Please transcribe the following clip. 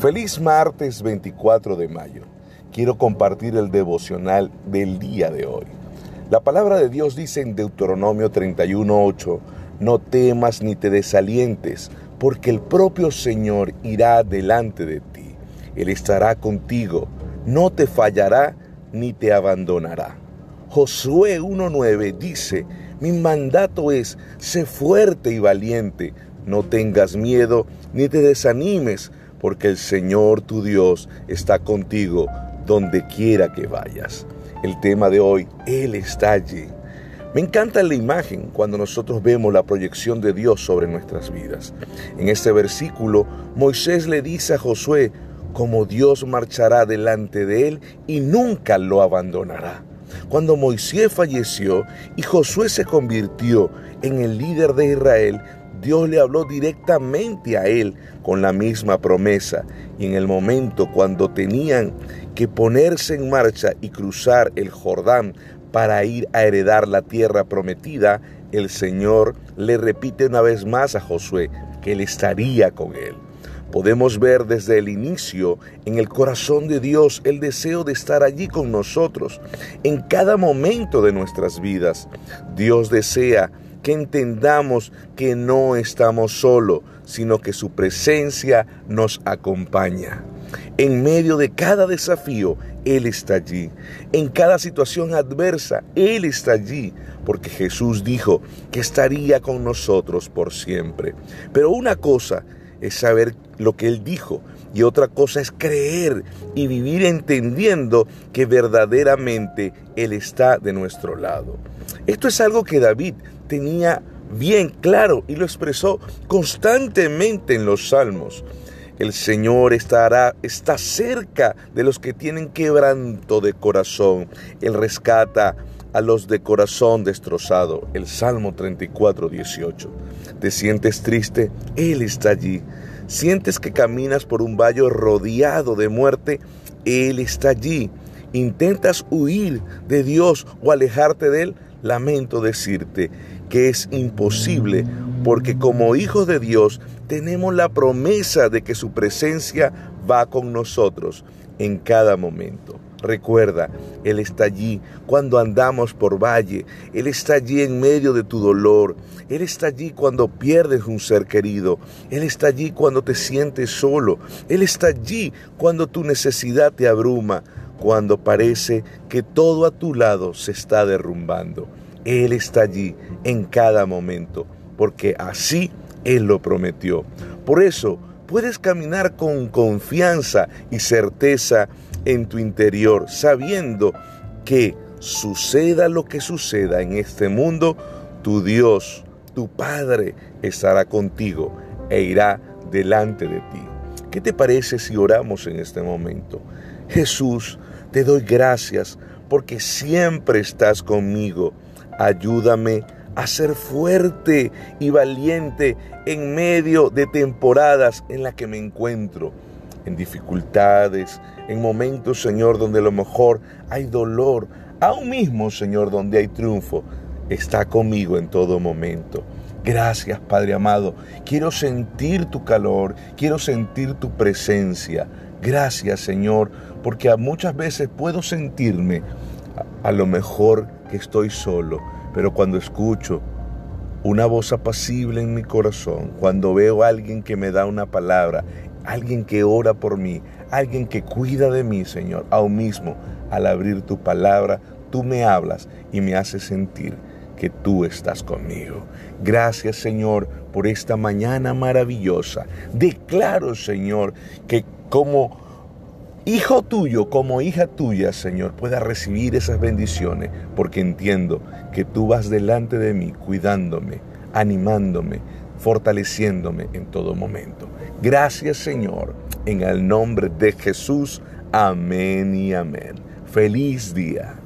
Feliz martes 24 de mayo. Quiero compartir el devocional del día de hoy. La palabra de Dios dice en Deuteronomio 31:8, no temas ni te desalientes, porque el propio Señor irá delante de ti. Él estará contigo, no te fallará ni te abandonará. Josué 1:9 dice, mi mandato es, sé fuerte y valiente, no tengas miedo ni te desanimes, porque el Señor tu Dios está contigo donde quiera que vayas. El tema de hoy, Él está allí. Me encanta la imagen cuando nosotros vemos la proyección de Dios sobre nuestras vidas. En este versículo, Moisés le dice a Josué cómo Dios marchará delante de él y nunca lo abandonará. Cuando Moisés falleció y Josué se convirtió en el líder de Israel, Dios le habló directamente a él con la misma promesa. Y en el momento cuando tenían que ponerse en marcha y cruzar el Jordán para ir a heredar la tierra prometida, el Señor le repite una vez más a Josué que él estaría con él. Podemos ver desde el inicio en el corazón de Dios el deseo de estar allí con nosotros en cada momento de nuestras vidas. Dios desea que entendamos que no estamos solos, sino que su presencia nos acompaña. En medio de cada desafío, Él está allí. En cada situación adversa, Él está allí, porque Jesús dijo que estaría con nosotros por siempre. Pero una cosa es saber lo que Él dijo y otra cosa es creer y vivir entendiendo que verdaderamente Él está de nuestro lado. Esto es algo que David tenía bien claro y lo expresó constantemente en los salmos. El Señor estará, está cerca de los que tienen quebranto de corazón. Él rescata a los de corazón destrozado. El Salmo 34, 18. ¿Te sientes triste? Él está allí. ¿Sientes que caminas por un valle rodeado de muerte? Él está allí. ¿Intentas huir de Dios o alejarte de Él? Lamento decirte que es imposible porque como hijos de Dios tenemos la promesa de que su presencia va con nosotros en cada momento. Recuerda, Él está allí cuando andamos por valle, Él está allí en medio de tu dolor, Él está allí cuando pierdes un ser querido, Él está allí cuando te sientes solo, Él está allí cuando tu necesidad te abruma, cuando parece que todo a tu lado se está derrumbando. Él está allí en cada momento, porque así Él lo prometió. Por eso puedes caminar con confianza y certeza en tu interior, sabiendo que suceda lo que suceda en este mundo, tu Dios, tu Padre, estará contigo e irá delante de ti. ¿Qué te parece si oramos en este momento? Jesús, te doy gracias porque siempre estás conmigo Ayúdame a ser fuerte y valiente en medio de temporadas en las que me encuentro, en dificultades, en momentos, Señor, donde a lo mejor hay dolor, aún mismo, Señor, donde hay triunfo. Está conmigo en todo momento. Gracias, Padre amado. Quiero sentir tu calor, quiero sentir tu presencia. Gracias, Señor, porque muchas veces puedo sentirme a lo mejor que estoy solo, pero cuando escucho una voz apacible en mi corazón, cuando veo a alguien que me da una palabra, alguien que ora por mí, alguien que cuida de mí, Señor, aún mismo al abrir tu palabra, tú me hablas y me haces sentir que tú estás conmigo. Gracias Señor por esta mañana maravillosa. Declaro Señor que como hijo tuyo como hija tuya, Señor, pueda recibir esas bendiciones, porque entiendo que tú vas delante de mí, cuidándome, animándome, fortaleciéndome en todo momento. Gracias, Señor, en el nombre de Jesús. Amén y amén. Feliz día.